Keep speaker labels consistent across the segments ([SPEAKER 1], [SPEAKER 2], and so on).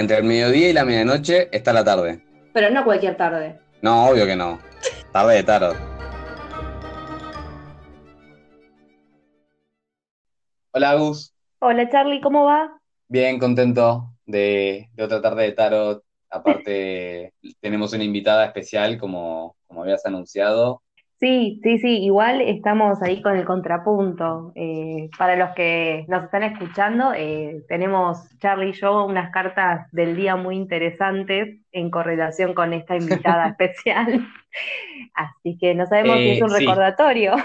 [SPEAKER 1] Entre el mediodía y la medianoche está la tarde.
[SPEAKER 2] Pero no cualquier tarde.
[SPEAKER 1] No, obvio que no. Tarde de tarot. Hola, Agus.
[SPEAKER 2] Hola, Charlie, ¿cómo va?
[SPEAKER 1] Bien, contento de, de otra tarde de tarot. Aparte, tenemos una invitada especial, como, como habías anunciado.
[SPEAKER 2] Sí, sí, sí, igual estamos ahí con el contrapunto. Eh, para los que nos están escuchando, eh, tenemos Charlie y yo unas cartas del día muy interesantes en correlación con esta invitada especial. Así que no sabemos si es
[SPEAKER 1] Eh,
[SPEAKER 2] un
[SPEAKER 1] sí.
[SPEAKER 2] recordatorio.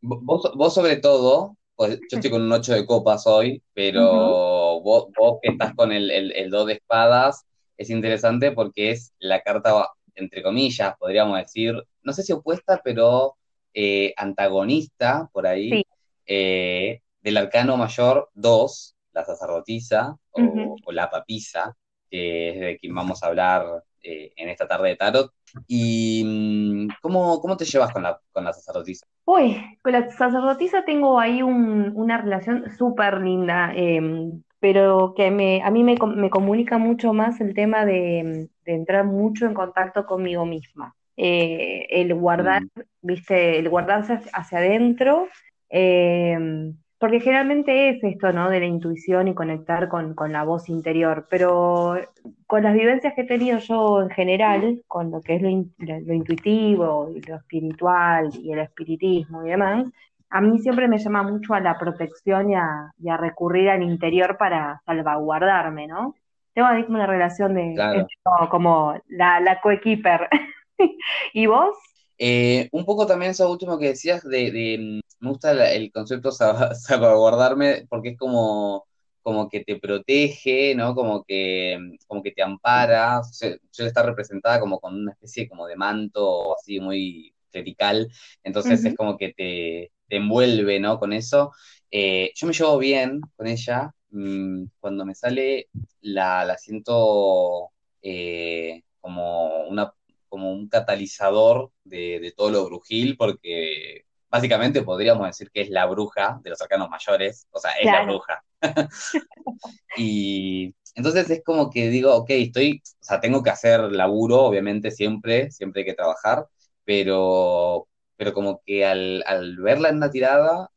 [SPEAKER 1] Vos, vos sobre todo, pues yo estoy con un 8 de copas hoy, pero vos, vos que estás con el, el, el 2 de espadas, es interesante porque es la carta, entre comillas, podríamos decir, no sé si opuesta, pero eh, antagonista, por ahí,
[SPEAKER 2] Sí.
[SPEAKER 1] eh, del arcano mayor 2, la sacerdotisa o, o la papisa, que es de quien vamos a hablar eh, en esta tarde de tarot. ¿Y mm, cómo, cómo te llevas con la, con la sacerdotisa?
[SPEAKER 2] Uy, con la sacerdotisa tengo ahí un- una relación súper linda, em, pero que me, a mí me, me comunica mucho más el tema de, de entrar mucho en contacto conmigo misma. Eh, el guardar,
[SPEAKER 1] Mm.
[SPEAKER 2] viste, el guardarse hacia adentro, em, porque generalmente es esto, ¿no? De la intuición y conectar con, con la voz interior, pero con las vivencias que he tenido yo en general, con lo que es lo, in- lo- lo intuitivo y lo espiritual y el espiritismo y demás, a mí siempre me llama mucho a la protección y a, y a recurrir al interior para salvaguardarme, ¿no? Tengo una relación de,
[SPEAKER 1] Claro.
[SPEAKER 2] como la, la coequiper. ¿Y vos?
[SPEAKER 1] Eh, un poco también eso último que decías de, de, mm, me gusta la- el concepto salva- salvaguardarme porque es como, como que te protege, ¿no? Como que, mm, como que te ampara, suele estar representada como con una especie como de manto así muy clerical, entonces es como que te, te envuelve, ¿no? Con eso. Eh, yo me llevo bien con ella, mm, cuando me sale la, la siento eh, como catalizador de, de todo lo brujil, porque básicamente podríamos decir que es la bruja de los arcanos mayores, o sea, es la bruja. Y entonces es como que digo, ok, estoy, o sea, tengo que hacer laburo, obviamente, siempre, siempre hay que trabajar, pero, pero como que al, al verla en una tirada,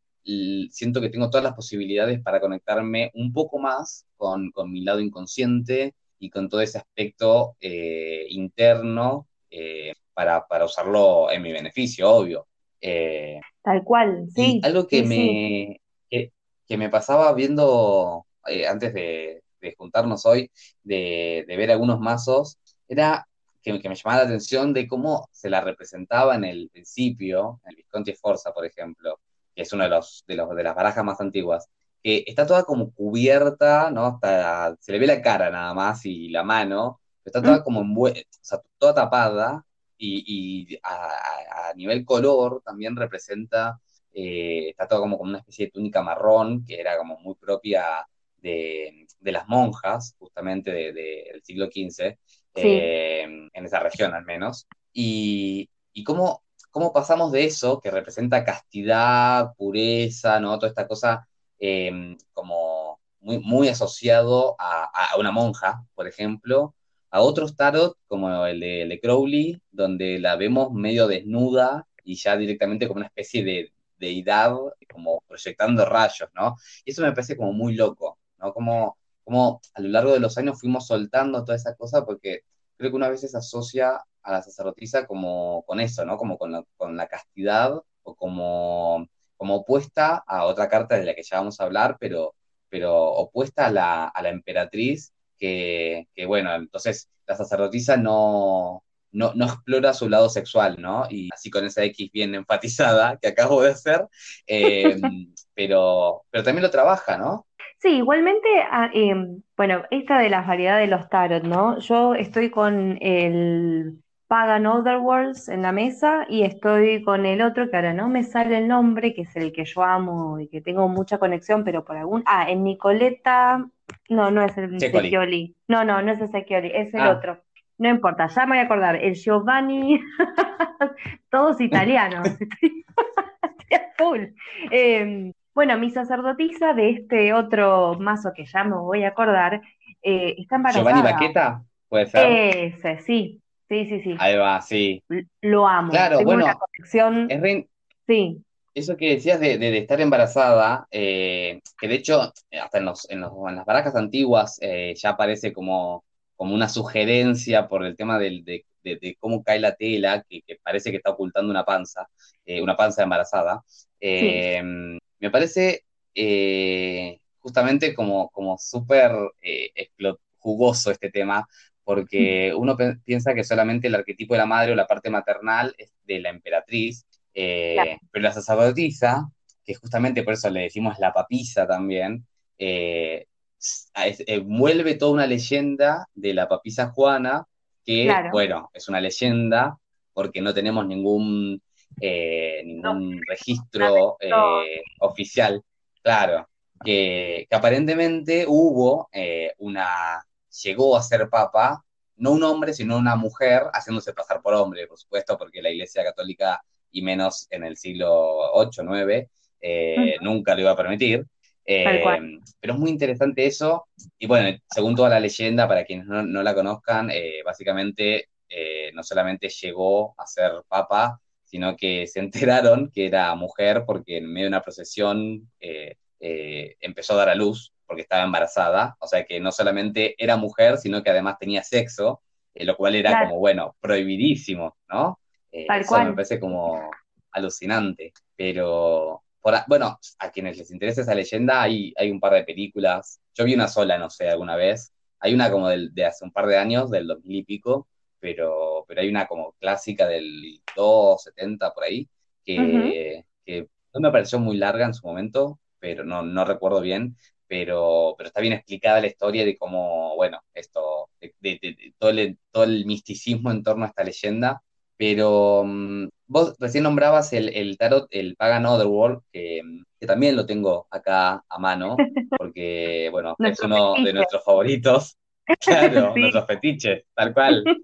[SPEAKER 1] siento que tengo todas las posibilidades para conectarme un poco más con, con mi lado inconsciente y con todo ese aspecto eh, interno eh, para, para usarlo en mi beneficio, obvio. Eh,
[SPEAKER 2] Tal cual, sí,
[SPEAKER 1] algo que
[SPEAKER 2] sí, sí.
[SPEAKER 1] me, que, que me pasaba viendo eh, antes de, de juntarnos hoy, de, de ver algunos mazos, era que, que me llamaba la atención de cómo se la representaba en el principio, en el Visconti Sforza, por ejemplo, que es uno de los, de los de las barajas más antiguas, que está toda como cubierta, ¿no? Hasta se le ve la cara nada más y la mano, está toda como envue- o sea, toda tapada y, y a, nivel color también representa, eh, está todo como con una especie de túnica marrón, que era como muy propia de, de las monjas, justamente de- de- del siglo XV,
[SPEAKER 2] Sí.
[SPEAKER 1] eh, en esa región al menos. Y, y cómo, cómo pasamos de eso, que representa castidad, pureza, ¿no? Toda esta cosa eh, como muy, muy asociado a, a una monja, por ejemplo, a otros tarot, como el de, el de Crowley, donde la vemos medio desnuda y ya directamente como una especie de deidad, como proyectando rayos, ¿no? Y eso me parece como muy loco, ¿no? Como, como a lo largo de los años fuimos soltando toda esa cosa porque creo que una vez se asocia a la sacerdotisa como con eso, ¿no? Como con la, con la castidad o como, como opuesta a otra carta de la que ya vamos a hablar, pero, pero opuesta a la, a la emperatriz que, que, bueno, entonces la sacerdotisa no, no, no, explora su lado sexual, ¿no? Y así con esa X bien enfatizada que acabo de hacer, eh, pero, pero también lo trabaja, ¿no?
[SPEAKER 2] Sí, igualmente, ah, eh, bueno, esta de las variedades de los tarot, ¿no? Yo estoy con el Pagan Otherworlds en la mesa y estoy con el otro que ahora no me sale el nombre, que es el que yo amo y que tengo mucha conexión, pero por algún... Ah, en Nicoleta... No, no es el. Secchioli. No, no, no es el Secchioli, es el
[SPEAKER 1] Ah.
[SPEAKER 2] otro. No importa, ya me voy a acordar. El Giovanni, todos italianos. Eh, bueno, mi sacerdotisa de este otro mazo que ya me voy a acordar eh, está embarazada.
[SPEAKER 1] Giovanni Baqueta, puede ser.
[SPEAKER 2] Ese, sí, sí, sí, sí.
[SPEAKER 1] Ahí va, sí.
[SPEAKER 2] Lo amo.
[SPEAKER 1] Claro,
[SPEAKER 2] Tengo
[SPEAKER 1] bueno,
[SPEAKER 2] una conexión,
[SPEAKER 1] es re-
[SPEAKER 2] sí,
[SPEAKER 1] eso que decías de, de- de estar embarazada, eh, que de hecho, hasta en los, en los- en las barajas antiguas eh, ya aparece como, como una sugerencia por el tema del, de, de- cómo cae la tela, que, que parece que está ocultando una panza, eh, una panza embarazada.
[SPEAKER 2] sí,
[SPEAKER 1] Eh, me parece eh, justamente como, como súper eh, jugoso este tema, porque uno pe- piensa que solamente el arquetipo de la madre o la parte maternal es de la emperatriz,
[SPEAKER 2] claro,
[SPEAKER 1] eh, pero la sacerdotisa, que justamente por eso le decimos la papisa también, eh, es- eh, vuelve toda una leyenda de la papisa Juana, que,
[SPEAKER 2] claro.
[SPEAKER 1] bueno, es una leyenda porque no tenemos ningún, eh, ningún registro eh, oficial, claro, que, que aparentemente hubo eh, una, llegó a ser papa, no un hombre, sino una mujer haciéndose pasar por hombre, por supuesto, porque la Iglesia Católica y menos en el siglo VIII, IX, eh,
[SPEAKER 2] ujú,
[SPEAKER 1] nunca lo iba a permitir. Eh, pero es muy interesante eso. Y bueno, según toda la leyenda, para quienes no, no la conozcan, eh, básicamente no solamente llegó a ser papa, sino que se enteraron que era mujer porque en medio de una procesión empezó a dar a luz porque estaba embarazada. O sea que no solamente era mujer, sino que además tenía sexo, lo cual era
[SPEAKER 2] Claro,
[SPEAKER 1] como, bueno, prohibidísimo, ¿no? Eh,
[SPEAKER 2] tal
[SPEAKER 1] eso me
[SPEAKER 2] cual.
[SPEAKER 1] parece como alucinante, pero por a- bueno, a quienes les interesa esa leyenda, hay, hay un par de películas. Yo vi una sola, no sé, alguna vez. Hay una como del- de hace un par de años, del 2000 y pico, pero, pero hay una como clásica del 270 por ahí, que, que no me pareció muy larga en su momento, pero no, no recuerdo bien, pero, pero está bien explicada la historia de cómo, bueno, esto, de- de- de todo el, todo el misticismo en torno a esta leyenda. Pero mm, vos recién nombrabas el, el tarot, el Pagan Otherworld, que, que también lo tengo acá a mano, porque, bueno, es uno de nuestros favoritos, claro,
[SPEAKER 2] sí.
[SPEAKER 1] nuestros fetiches, tal cual.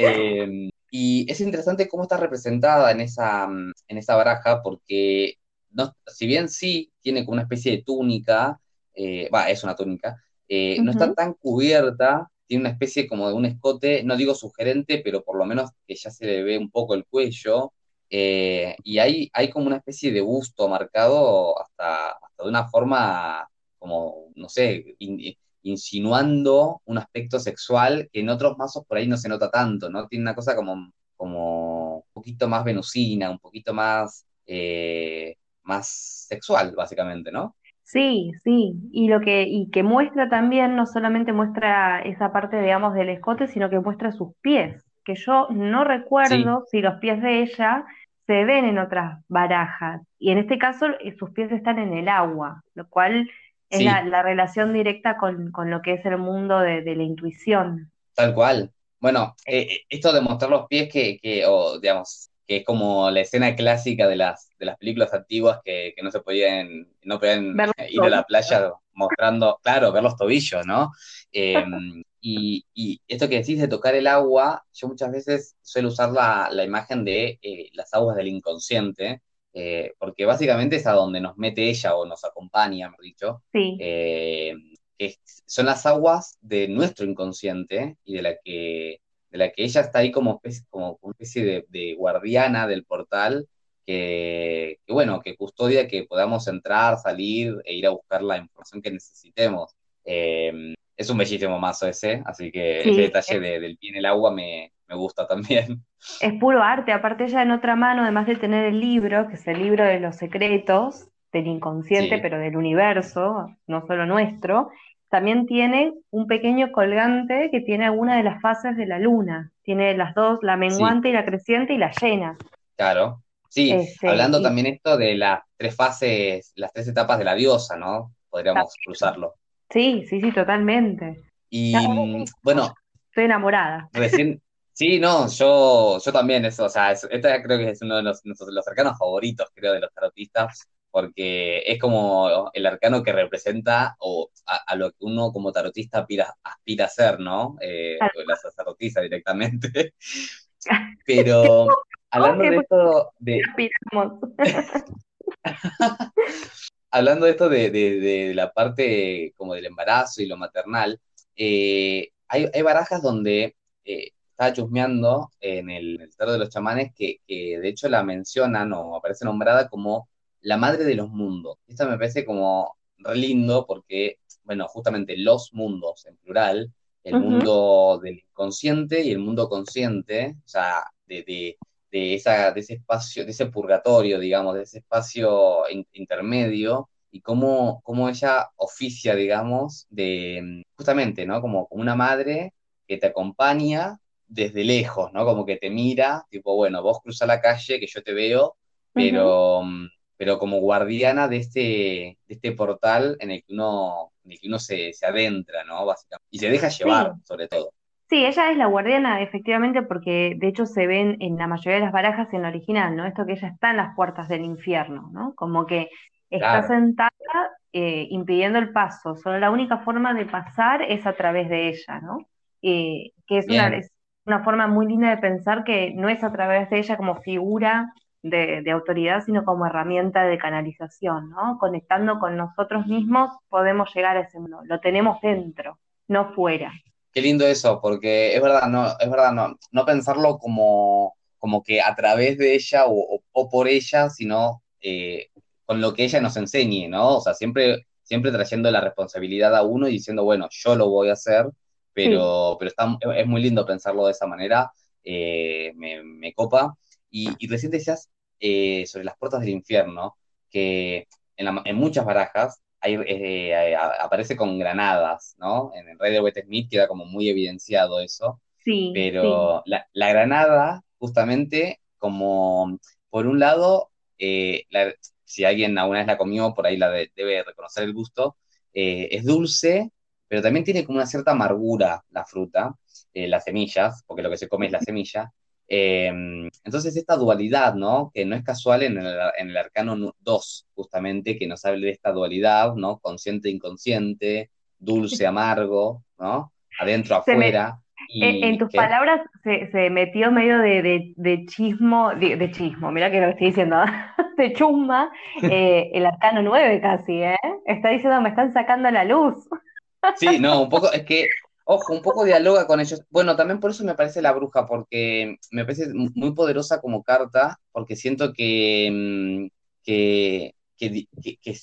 [SPEAKER 1] Eh, y es interesante cómo está representada en esa, mm, en esa baraja, porque no, si bien sí tiene como una especie de túnica, eh, va, es una túnica, eh, no está tan cubierta, tiene una especie como de un escote, no digo sugerente, pero por lo menos que ya se le ve un poco el cuello, eh, y hay, hay como una especie de busto marcado hasta, hasta de una forma como, no sé, in- insinuando un aspecto sexual que en otros mazos por ahí no se nota tanto, ¿no? Tiene una cosa como, como un poquito más venusina, un poquito más, eh, más sexual, básicamente, ¿no?
[SPEAKER 2] Sí, sí, y lo que, y que muestra también, no solamente muestra esa parte, digamos, del escote, sino que muestra sus pies, que yo no
[SPEAKER 1] Sí,
[SPEAKER 2] recuerdo si los pies de ella se ven en otras barajas, y en este caso eh, sus pies están en el agua, lo cual es la,
[SPEAKER 1] sí,
[SPEAKER 2] la relación directa con, con lo que es el mundo de, de la intuición.
[SPEAKER 1] tal cual. Bueno,
[SPEAKER 2] eh,
[SPEAKER 1] esto de mostrar los pies que, que o digamos, que es como la escena clásica de las, de las películas antiguas que, que no se podían, no podían
[SPEAKER 2] ver
[SPEAKER 1] ir a la playa mostrando, claro, ver los tobillos, ¿no? Eh, y, y esto que decís de tocar el agua, yo muchas veces suelo usar la, la imagen de eh, las aguas del inconsciente, eh, porque básicamente es a donde nos mete ella o nos acompaña, mejor dicho,
[SPEAKER 2] Sí,
[SPEAKER 1] eh, son las aguas de nuestro inconsciente y de la que, de la que ella está ahí como especie, como una especie de, de guardiana del portal, que, que, bueno, que custodia que podamos entrar, salir e ir a buscar la información que necesitemos. Eh, es un bellísimo mazo ese, así que ese
[SPEAKER 2] sí,
[SPEAKER 1] detalle de, del pie en el agua me, me gusta también.
[SPEAKER 2] Es puro arte, aparte ella en otra mano, además de tener el libro, que es el libro de los secretos del inconsciente,
[SPEAKER 1] Sí,
[SPEAKER 2] pero del universo, no solo nuestro, también tiene un pequeño colgante que tiene alguna de las fases de la luna. Tiene las dos, la
[SPEAKER 1] sí,
[SPEAKER 2] menguante y la creciente y la llena.
[SPEAKER 1] claro. Sí,
[SPEAKER 2] Este,
[SPEAKER 1] hablando
[SPEAKER 2] y
[SPEAKER 1] también esto de las tres fases, las tres etapas de la diosa, ¿no? Podríamos cruzarlo.
[SPEAKER 2] sí, sí, sí, totalmente.
[SPEAKER 1] Y mm, bueno,
[SPEAKER 2] Estoy enamorada.
[SPEAKER 1] recién, sí, no, yo, yo también, eso, o sea, es- esta creo que es uno de los, nuestros- los arcanos favoritos, creo, de los tarotistas, porque es como el arcano que representa o a, a lo que uno como tarotista aspira, aspira a ser, ¿no? Eh, o la sacerdotisa directamente. Pero hablando de esto, de, hablando de esto de, de- de la parte como del embarazo y lo maternal, hay, hay, barajas donde estaba chusmeando en el, el de los chamanes que, que, de hecho la mencionan o aparece nombrada como la madre de los mundos. Esto me parece como re lindo porque, bueno, justamente los mundos en plural, el mundo del inconsciente y el mundo consciente, o sea, de, de, de, esa, de ese espacio, de ese purgatorio, digamos, de ese espacio intermedio, y cómo, cómo, ella oficia, digamos, de justamente, ¿no? Como, como una madre que te acompaña desde lejos, ¿no? Como que te mira, tipo, bueno, vos cruza la calle, que yo te veo, pero, pero como guardiana de este, de este portal en el que uno, en el que uno se, se adentra, ¿no? Básicamente. Y se deja llevar, sobre todo.
[SPEAKER 2] Sí, ella es la guardiana, efectivamente, porque de hecho se ven en la mayoría de las barajas en la original, ¿no? Esto que ella está en las puertas del infierno, ¿no? Como que está sentada eh, impidiendo el paso. Solo la única forma de pasar es a través de ella, ¿no? Eh, que es una, una forma muy linda de pensar que no es a través de ella como figura de, autoridad, sino como herramienta de canalización, ¿no? Conectando con nosotros mismos podemos llegar a ese mundo, lo tenemos dentro, no fuera.
[SPEAKER 1] Qué lindo eso, porque es verdad, no, es verdad, no, no pensarlo como, como que a través de ella o, por ella, sino eh, con lo que ella nos enseñe, ¿no? O sea, siempre, siempre trayendo la responsabilidad a uno y diciendo, bueno, yo lo voy a hacer, pero, pero está, es muy lindo pensarlo de esa manera, eh, me, copa. Y, y recién decías eh, sobre las puertas del infierno, que en, muchas barajas hay, eh, aparece con granadas, ¿no? En el rey de Wet Smith queda como muy evidenciado eso.
[SPEAKER 2] Sí.
[SPEAKER 1] Pero La, granada, justamente, como por un lado, si alguien alguna vez la comió, por ahí la debe reconocer el gusto, es dulce, pero también tiene como una cierta amargura la fruta, eh, las semillas, porque lo que se come es la semilla. Em, entonces, esta dualidad, ¿no? Que no es casual en el, en el arcano 2, justamente, que nos habla de esta dualidad, ¿no? Consciente, inconsciente, dulce, amargo, ¿no? Adentro, afuera.
[SPEAKER 2] en tus palabras se, metió medio de, de, chismo, de, chismo, mira que lo estoy diciendo, de chusma, eh, el arcano 9 casi, ¿eh? Está diciendo, me están sacando la luz.
[SPEAKER 1] Sí, no, un poco, es que, ojo, un poco dialoga con ellos. Bueno, también por eso me parece la bruja, porque me parece muy poderosa como carta, porque siento que, mm, que,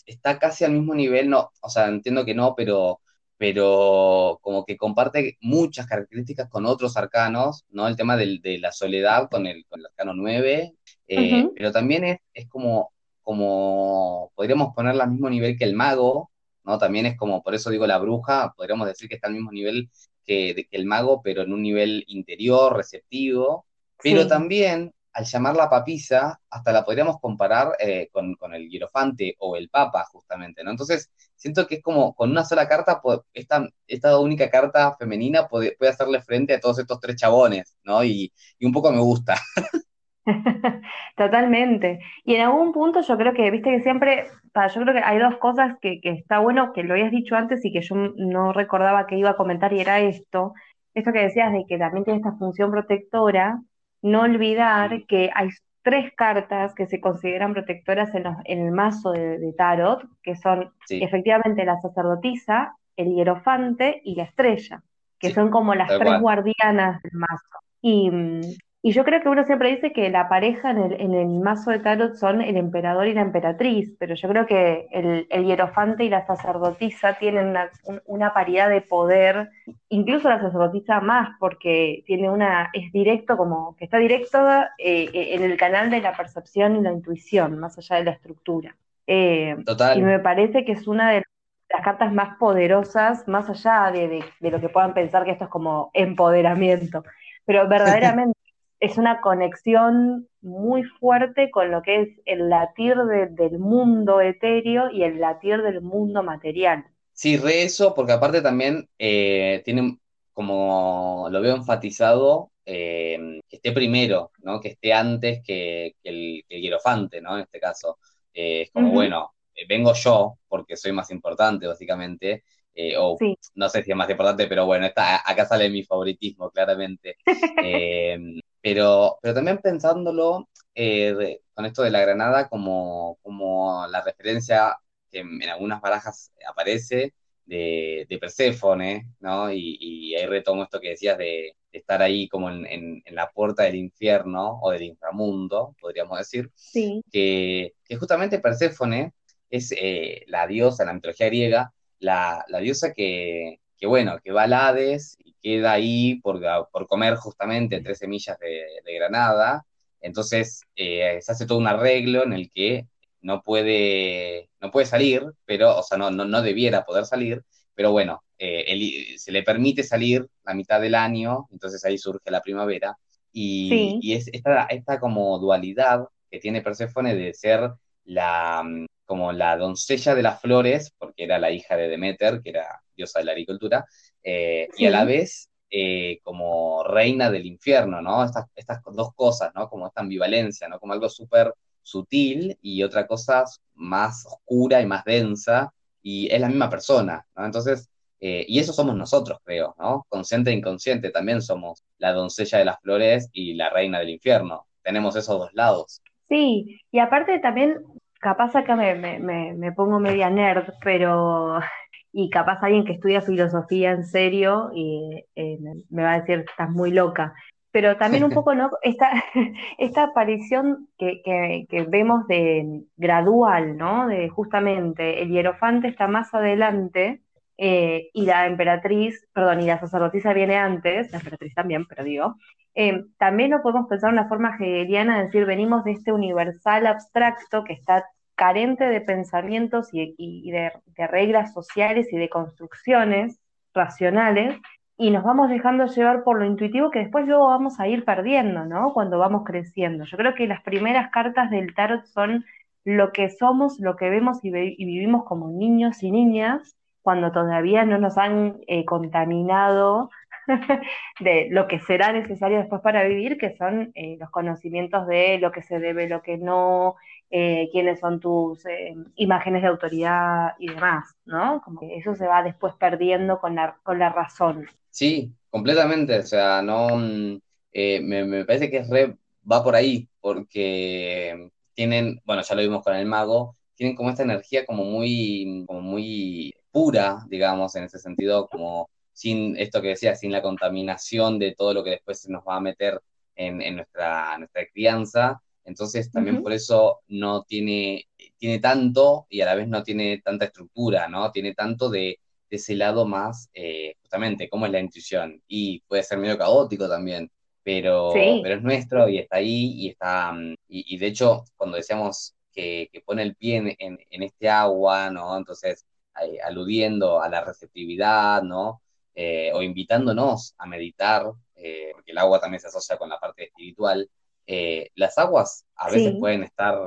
[SPEAKER 1] está casi al mismo nivel, no, o sea, entiendo que no, pero, pero como que comparte muchas características con otros arcanos, ¿no? El tema de la soledad con el, con el arcano 9, eh, pero también es, es como, como, podríamos ponerla al mismo nivel que el mago, ¿no? También es como, por eso digo la bruja, podríamos decir que está al mismo nivel que, el mago, pero en un nivel interior, receptivo, pero también al llamarla papisa, hasta la podríamos comparar eh, con, el hierofante o el papa, justamente, ¿no? Entonces, siento que es como con una sola carta, esta, esta única carta femenina puede, puede, hacerle frente a todos estos tres chabones, ¿no? Y, y un poco me gusta.
[SPEAKER 2] Totalmente. Y en algún punto yo creo que, viste que siempre, yo creo que hay dos cosas que, está bueno, que lo habías dicho antes y que yo no recordaba que iba a comentar y era esto, esto que decías de que también tiene esta función protectora, no olvidar que hay tres cartas que se consideran protectoras en, el mazo de, Tarot, que son efectivamente la sacerdotisa, el hierofante y la estrella, que son como las tres guardianas del mazo. Y, mm, y yo creo que uno siempre dice que la pareja en el, en el mazo de tarot son el emperador y la emperatriz, pero yo creo que el, el hierofante y la sacerdotisa tienen una, una, paridad de poder, incluso la sacerdotisa más, porque tiene una, es directo, como que está directo eh, en el canal de la percepción y la intuición, más allá de la estructura.
[SPEAKER 1] Eh, Total.
[SPEAKER 2] Y me parece que es una de las cartas más poderosas, más allá de, de, de lo que puedan pensar que esto es como empoderamiento, pero verdaderamente es una conexión muy fuerte con lo que es el latir del mundo etéreo y el latir del mundo material.
[SPEAKER 1] Sí, re eso, porque aparte también eh, tiene, como lo veo enfatizado, eh, que esté primero, ¿no? Que esté antes que, el, hierofante, ¿no? En este caso. Eh, es como, bueno, vengo yo, porque soy más importante, básicamente, o no sé si es más importante, pero bueno, acá sale mi favoritismo, claramente. Pero, pero también pensándolo eh, con esto de la granada como, como la referencia que en, algunas barajas aparece, de, de Perséfone, ¿no? Y, ahí retomo esto que decías de, estar ahí como en, la puerta del infierno o del inframundo, podríamos decir,
[SPEAKER 2] sí.
[SPEAKER 1] que, justamente Perséfone es eh, la diosa en la mitología griega, la, diosa que, bueno, que va al Hades y queda ahí por, por comer justamente tres semillas de, granada, entonces eh, se hace todo un arreglo en el que no puede, no puede salir, pero, o sea, no, no, debiera poder salir, pero bueno, eh, se le permite salir la mitad del año, entonces ahí surge la primavera, y, y es esta, esta como dualidad que tiene Perséfone de ser la, como la doncella de las flores, porque era la hija de Demeter, que era diosa de la agricultura, eh, y a la vez eh, como reina del infierno, ¿no? Estas, estas dos cosas, ¿no? Como esta ambivalencia, ¿no? Como algo súper sutil y otra cosa más oscura y más densa, y es la misma persona, ¿no? Entonces, eh, y eso somos nosotros, creo, ¿no? Consciente e inconsciente, también somos la doncella de las flores y la reina del infierno. Tenemos esos dos lados.
[SPEAKER 2] Sí, y aparte también, capaz acá me, me, me, pongo media nerd, pero y capaz alguien que estudia filosofía en serio y eh, me va a decir, estás muy loca pero también un poco, ¿no? Esta, esta aparición que, vemos de gradual, ¿no? De justamente el hierofante está más adelante eh, y la emperatriz, perdón, y la sacerdotisa viene antes, la emperatriz también, pero digo, eh, también lo podemos pensar de una forma hegeliana, es decir, venimos de este universal abstracto que está carente de pensamientos y, de reglas sociales y de construcciones racionales, y nos vamos dejando llevar por lo intuitivo que después luego vamos a ir perdiendo, ¿no? Cuando vamos creciendo. Yo creo que las primeras cartas del tarot son lo que somos, lo que vemos y, vivimos como niños y niñas, cuando todavía no nos han eh, contaminado de lo que será necesario después para vivir, que son eh, los conocimientos de lo que se debe, lo que no, eh, quiénes son tus eh, imágenes de autoridad y demás, ¿no? Como que eso se va después perdiendo con la, con la razón.
[SPEAKER 1] Sí, completamente, o sea, no, mm, me, parece que es re, va por ahí, porque tienen, bueno, ya lo vimos con el mago, tienen como esta energía como muy, como muy pura, digamos, en ese sentido, como sin esto que decía, sin la contaminación de todo lo que después se nos va a meter en, nuestra, nuestra crianza. Entonces también por eso no tiene, tiene tanto y a la vez no tiene tanta estructura, ¿no? Tiene tanto de, ese lado más, eh, justamente, como es la intuición. Y puede ser medio caótico también, pero, pero es nuestro y está ahí y está, mm, y, de hecho, cuando decíamos que, pone el pie en, en, este agua, ¿no? Entonces, aludiendo a la receptividad, ¿no? Eh, o invitándonos a meditar, eh, porque el agua también se asocia con la parte espiritual, eh, las aguas a veces pueden estar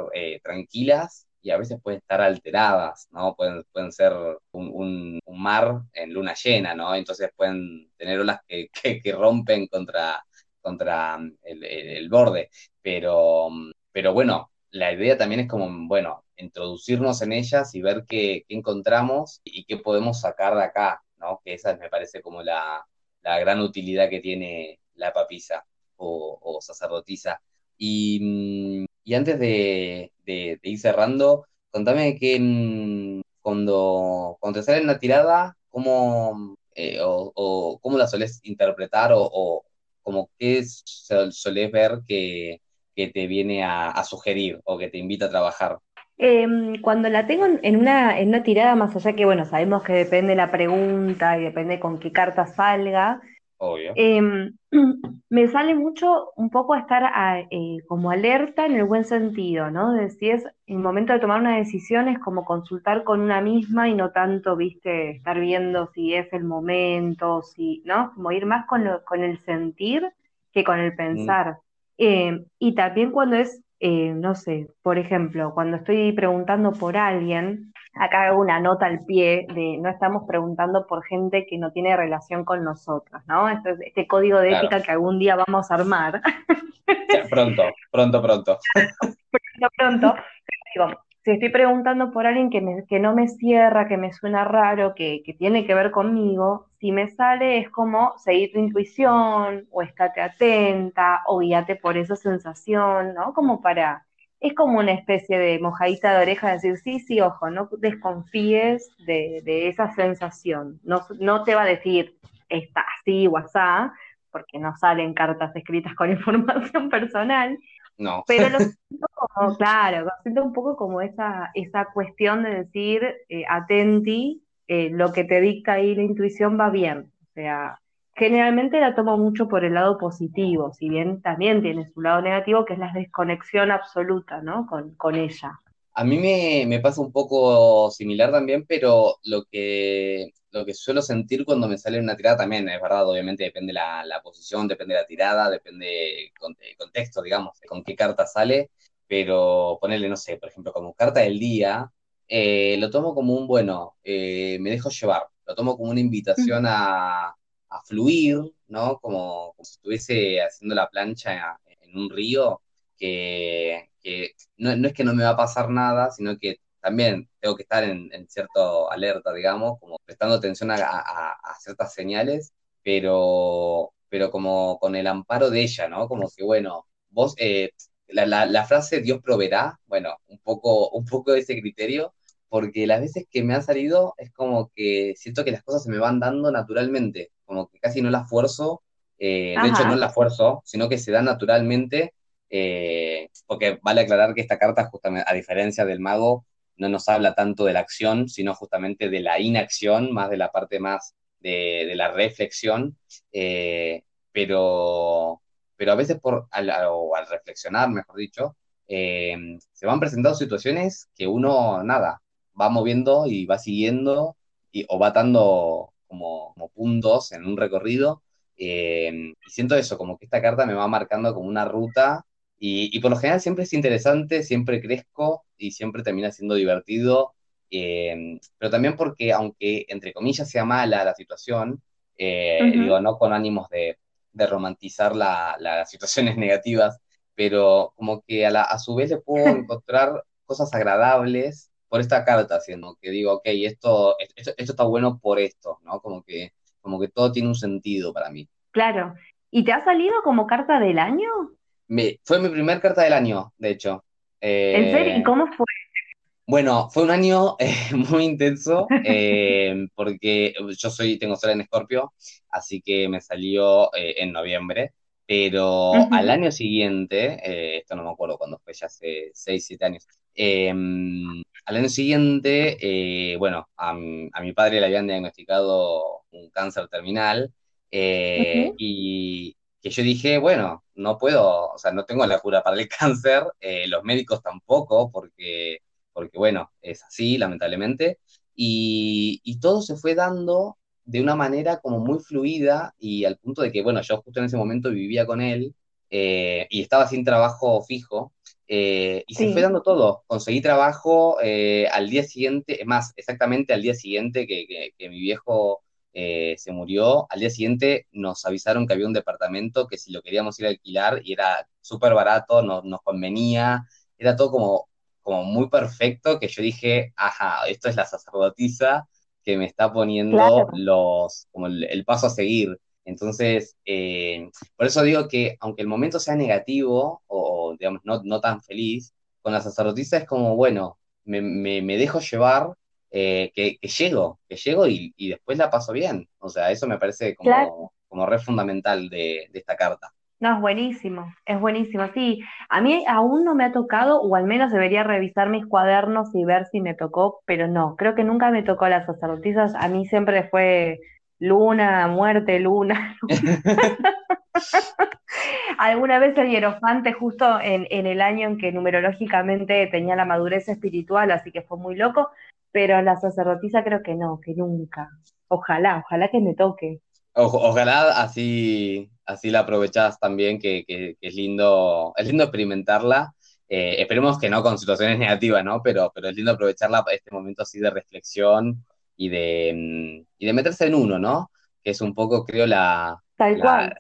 [SPEAKER 1] tranquilas y a veces pueden estar alteradas, ¿no? Pueden, pueden ser un, mar en luna llena, ¿no? Entonces pueden tener olas que, que, rompen contra, contra el, borde, pero, pero bueno, la idea también es como, bueno, introducirnos en ellas y ver qué, qué encontramos y qué podemos sacar de acá, que esa me parece como la, gran utilidad que tiene la papisa o, sacerdotisa. Y, mm, antes de, ir cerrando, contame que mm, cuando, cuando te sale una tirada, ¿cómo, eh, o, cómo la solés interpretar o, como qué solés ver que, te viene a sugerir o que te invita a trabajar?
[SPEAKER 2] Em, cuando la tengo en una, en una tirada, más allá que, bueno, sabemos que depende la pregunta y depende con qué carta salga, em, me sale mucho un poco a estar eh, como alerta en el buen sentido, ¿no? De si es el momento de tomar una decisión es como consultar con una misma y no tanto, viste, estar viendo si es el momento, si, ¿no? Como ir más con, con el sentir que con el pensar. Em, y también cuando es eh, no sé, por ejemplo, cuando estoy preguntando por alguien, acá hago una nota al pie de no estamos preguntando por gente que no tiene relación con nosotros, ¿no? Este, este código de ética que algún día vamos a armar.
[SPEAKER 1] pronto, pronto, pronto.
[SPEAKER 2] pronto, pronto. Digo, si estoy preguntando por alguien que, que no me cierra, que me suena raro, que, que, tiene que ver conmigo, si me sale es como seguir tu intuición, o estate atenta, o guíate por esa sensación, ¿no? Como para es como una especie de mojadita de oreja, decir, sí, sí, ojo, no desconfíes de, esa sensación. No, no te va a decir, está así o asá, porque no salen cartas escritas con información personal.
[SPEAKER 1] No.
[SPEAKER 2] Pero lo siento como, claro, lo siento un poco como esa, esa cuestión de decir, eh, atenti, eh, lo que te dicta ahí la intuición va bien. O sea, generalmente la tomo mucho por el lado positivo, si bien también tiene su lado negativo, que es la desconexión absoluta, ¿no? Con, con ella.
[SPEAKER 1] A mí me, me, pasa un poco similar también, pero lo que, lo que suelo sentir cuando me sale una tirada también, es verdad, obviamente depende la, la posición, depende la tirada, depende el contexto, digamos, con qué carta sale, pero ponerle, no sé, por ejemplo, como carta del día, eh, lo tomo como un, bueno, eh, me dejo llevar, lo tomo como una invitación a, a fluir, ¿no? Como, si estuviese haciendo la plancha en un río, que, no, es que no me va a pasar nada, sino que también tengo que estar en, cierto alerta, digamos, como prestando atención a, ciertas señales, pero, pero como con el amparo de ella, ¿no? Como que, bueno, vos, eh, la, la, frase Dios proveerá, bueno, un poco, un poco de ese criterio, porque las veces que me han salido es como que siento que las cosas se me van dando naturalmente, como que casi no las fuerzo, eh, de hecho no las fuerzo, sino que se dan naturalmente, eh, porque vale aclarar que esta carta, justamente, a diferencia del mago, no nos habla tanto de la acción, sino justamente de la inacción, más de la parte más de, la reflexión, eh, pero, pero a veces por, al, al reflexionar, mejor dicho, se van presentando situaciones que uno, nada, va moviendo y va siguiendo y, o va dando como, puntos en un recorrido. Eh, y siento eso, como que esta carta me va marcando como una ruta y, por lo general siempre es interesante, siempre crezco y siempre termina siendo divertido. Eh, pero también porque, aunque entre comillas sea mala la situación, eh, digo, no con ánimos de, romantizar las situaciones negativas, pero como que a, a su vez le puedo encontrar cosas agradables por esta carta, haciendo que digo, ok, esto, esto, está bueno por esto, ¿no? Como que, como que todo tiene un sentido para mí.
[SPEAKER 2] Claro. ¿Y te ha salido como carta del año?
[SPEAKER 1] Me, fue mi primer carta del año, de hecho.
[SPEAKER 2] ¿En serio? ¿Y eh, cómo fue?
[SPEAKER 1] Bueno, fue un año eh, muy intenso eh, porque yo soy, tengo sol en Escorpio, así que me salió en noviembre, pero al año siguiente, esto no me acuerdo cuándo fue, ya hace 6, 7 años, em, al año siguiente, eh, bueno, a, mi padre le habían diagnosticado un cáncer terminal eh, y que yo dije, bueno, no puedo, o sea, no tengo la cura para el cáncer, eh, los médicos tampoco, porque, porque, bueno, es así, lamentablemente, y, y todo se fue dando de una manera como muy fluida y al punto de que, bueno, yo justo en ese momento vivía con él y estaba sin trabajo fijo, eh, y se fue dando todo. Conseguí trabajo eh, al día siguiente, más, exactamente al día siguiente que, mi viejo eh, se murió, al día siguiente nos avisaron que había un departamento que si lo queríamos ir a alquilar y era súper barato, nos, nos convenía, era todo como, como muy perfecto que yo dije, ajá, esto es la sacerdotisa que me está poniendo los, como el, paso a seguir. Entonces, por eso digo que aunque el momento sea negativo o, digamos, no, tan feliz, con la sacerdotisa es como, bueno, me, dejo llevar, eh, que, llego, que llego y, después la paso bien. O sea, eso me parece como, como re fundamental de, esta carta.
[SPEAKER 2] No, es buenísimo, es buenísimo. Sí, a mí aún no me ha tocado, o al menos debería revisar mis cuadernos y ver si me tocó, pero no, creo que nunca me tocó las sacerdotisas. A mí siempre fue luna, muerte, luna. Alguna vez el hierofante justo en, el año en que numerológicamente tenía la madurez espiritual, así que fue muy loco, pero la sacerdotisa creo que no, que nunca. Ojalá, ojalá que me toque.
[SPEAKER 1] ojalá así, así la aprovechás también, que, es lindo, es lindo experimentarla. Eh, esperemos que no con situaciones negativas, ¿no? Pero, pero es lindo aprovecharla este momento así de reflexión y de, mm, y de meterse en uno, ¿no? Que es un poco, creo, la,
[SPEAKER 2] Tal cual,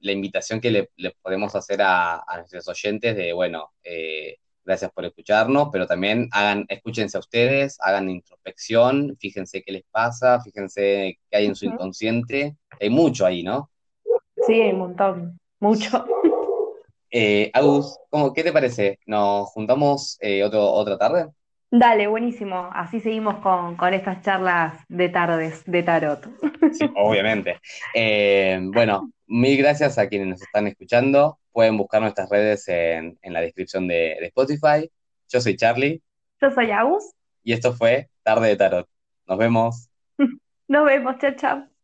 [SPEAKER 1] La, invitación que le, podemos hacer a, nuestros oyentes de, bueno, eh, gracias por escucharnos, pero también hagan, escúchense a ustedes, hagan introspección, fíjense qué les pasa, fíjense qué hay en su inconsciente. Hay mucho ahí, ¿no?
[SPEAKER 2] Sí, hay un montón, mucho.
[SPEAKER 1] Eh, Agus, ¿cómo, qué te parece? ¿Nos juntamos eh, otro, otra tarde?
[SPEAKER 2] Dale, buenísimo. Así seguimos con, con estas charlas de tardes de tarot.
[SPEAKER 1] Sí, obviamente. Eh, bueno, mil gracias a quienes nos están escuchando. Pueden buscar nuestras redes en, en la descripción de, de Spotify. Yo soy Charlie
[SPEAKER 2] Yo soy Agus.
[SPEAKER 1] y esto fue Tarde de Tarot. Nos vemos.
[SPEAKER 2] Nos vemos, chao, chao.